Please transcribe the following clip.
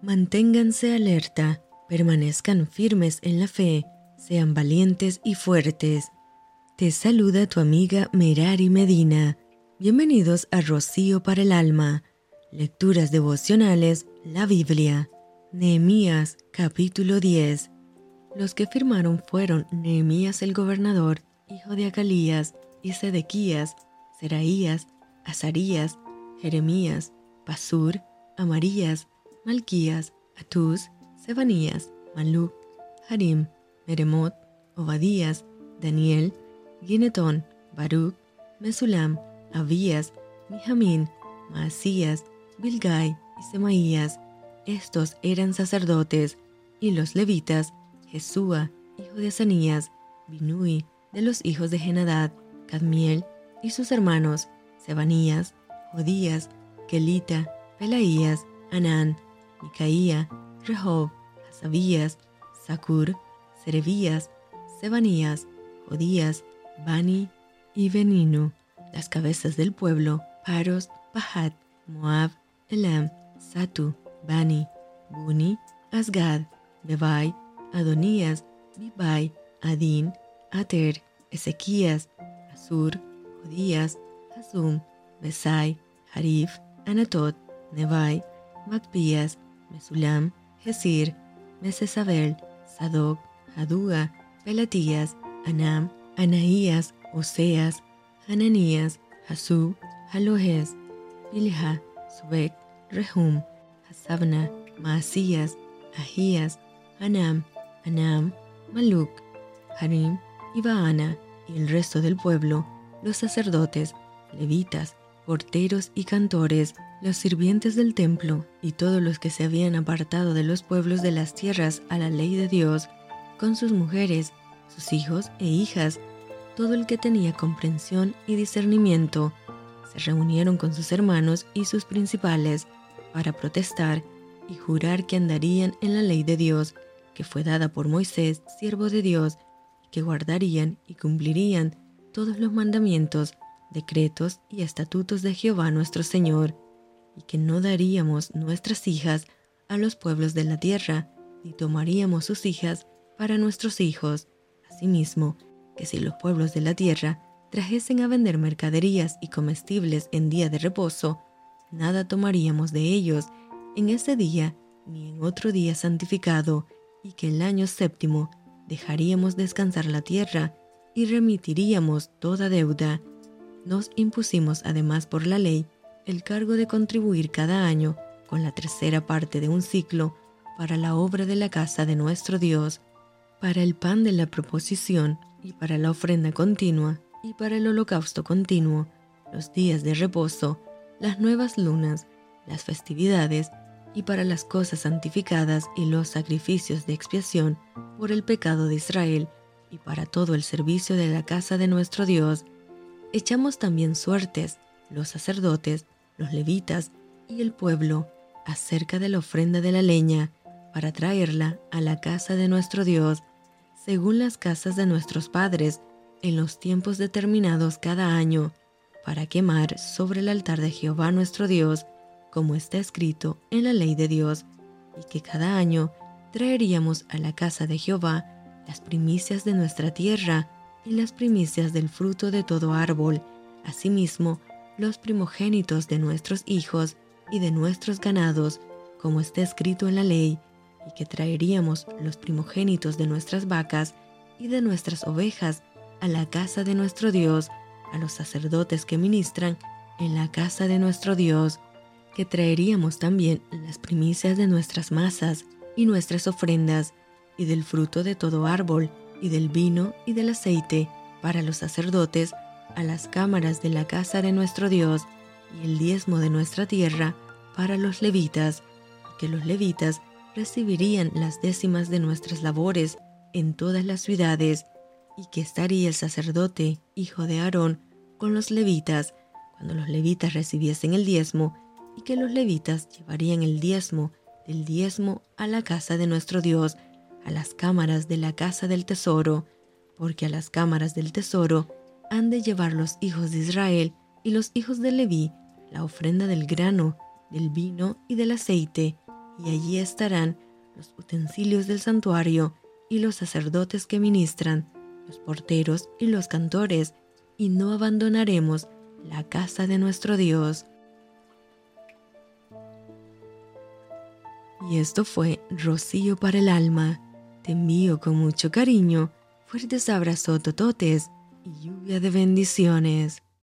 Manténganse alerta, permanezcan firmes en la fe, sean valientes y fuertes. Te saluda tu amiga Merari Medina. Bienvenidos a Rocío para el Alma. Lecturas devocionales, la Biblia. Nehemías capítulo 10. Los que firmaron fueron Nehemías el gobernador, hijo de Acalías, y Sedequías, Seraías, Azarías, Jeremías, Pasur, Amarías, Malquías, Atús, Sebanías, Maluc, Harim, Meremot, Obadías, Daniel, Ginetón, Baruch, Mesulam, Abías, Mijamín, Maasías, Bilgai y Semaías. Estos eran sacerdotes, y los levitas, Jesúa, hijo de Asanías, Binui, de los hijos de Genadad, Cadmiel y sus hermanos, Sebanías, Jodías, Kelita, Pelaías, Anán, Micaía, Rehob, Hasabías, Sakur, Serebías, Sebanías, Jodías, Bani y Beninu, las cabezas del pueblo, Paros, Pahat, Moab, Elam, Satu, Bani, Buni, Asgad, Bebai, Adonías, Bibai, Adin, Ater, Ezequías, Asur, Judías, Hazum, Besai, Harif, Anatot, Nebai, Macpías, Mesulam, Gesir, Mesesabel, Sadoc, Hadúa, Pelatías, Anam, Anaías, Oseas, Hananías, Hasub, Halohes, Bilha, Subek, Rehum, Hasabna, Maasías, Ahías, Anam, Anam, Maluk, Harim y Baana, y el resto del pueblo, los sacerdotes, levitas, porteros y cantores, los sirvientes del templo y todos los que se habían apartado de los pueblos de las tierras a la ley de Dios, con sus mujeres, sus hijos e hijas, todo el que tenía comprensión y discernimiento, se reunieron con sus hermanos y sus principales para protestar y jurar que andarían en la ley de Dios, que fue dada por Moisés, siervo de Dios, y que guardarían y cumplirían todos los mandamientos, decretos y estatutos de Jehová nuestro Señor, y que no daríamos nuestras hijas a los pueblos de la tierra, ni tomaríamos sus hijas para nuestros hijos. Asimismo, que si los pueblos de la tierra trajesen a vender mercaderías y comestibles en día de reposo, nada tomaríamos de ellos en ese día ni en otro día santificado, y que el año séptimo dejaríamos descansar la tierra y remitiríamos toda deuda. Nos impusimos además por la ley el cargo de contribuir cada año con la tercera parte de un ciclo para la obra de la casa de nuestro Dios, para el pan de la proposición y para la ofrenda continua y para el holocausto continuo, los días de reposo, las nuevas lunas, las festividades y para las cosas santificadas y los sacrificios de expiación por el pecado de Israel y para todo el servicio de la casa de nuestro Dios. Echamos también suertes, los sacerdotes, los levitas y el pueblo, acerca de la ofrenda de la leña, para traerla a la casa de nuestro Dios, según las casas de nuestros padres, en los tiempos determinados cada año, para quemar sobre el altar de Jehová nuestro Dios, como está escrito en la ley de Dios, y que cada año traeríamos a la casa de Jehová las primicias de nuestra tierra y las primicias del fruto de todo árbol, asimismo los primogénitos de nuestros hijos y de nuestros ganados, como está escrito en la ley, y que traeríamos los primogénitos de nuestras vacas y de nuestras ovejas a la casa de nuestro Dios, a los sacerdotes que ministran en la casa de nuestro Dios, que traeríamos también las primicias de nuestras masas y nuestras ofrendas, y del fruto de todo árbol, y del vino y del aceite, para los sacerdotes, a las cámaras de la casa de nuestro Dios, y el diezmo de nuestra tierra, para los levitas, que los levitas recibirían las décimas de nuestras labores en todas las ciudades, y que estaría el sacerdote, hijo de Aarón, con los levitas, cuando los levitas recibiesen el diezmo, y que los levitas llevarían el diezmo del diezmo a la casa de nuestro Dios, a las cámaras de la casa del tesoro, porque a las cámaras del tesoro han de llevar los hijos de Israel y los hijos de Leví la ofrenda del grano, del vino y del aceite, y allí estarán los utensilios del santuario y los sacerdotes que ministran, los porteros y los cantores, y no abandonaremos la casa de nuestro Dios. Y esto fue Rocío para el alma. Te envío con mucho cariño, fuertes abrazos tototes y lluvia de bendiciones.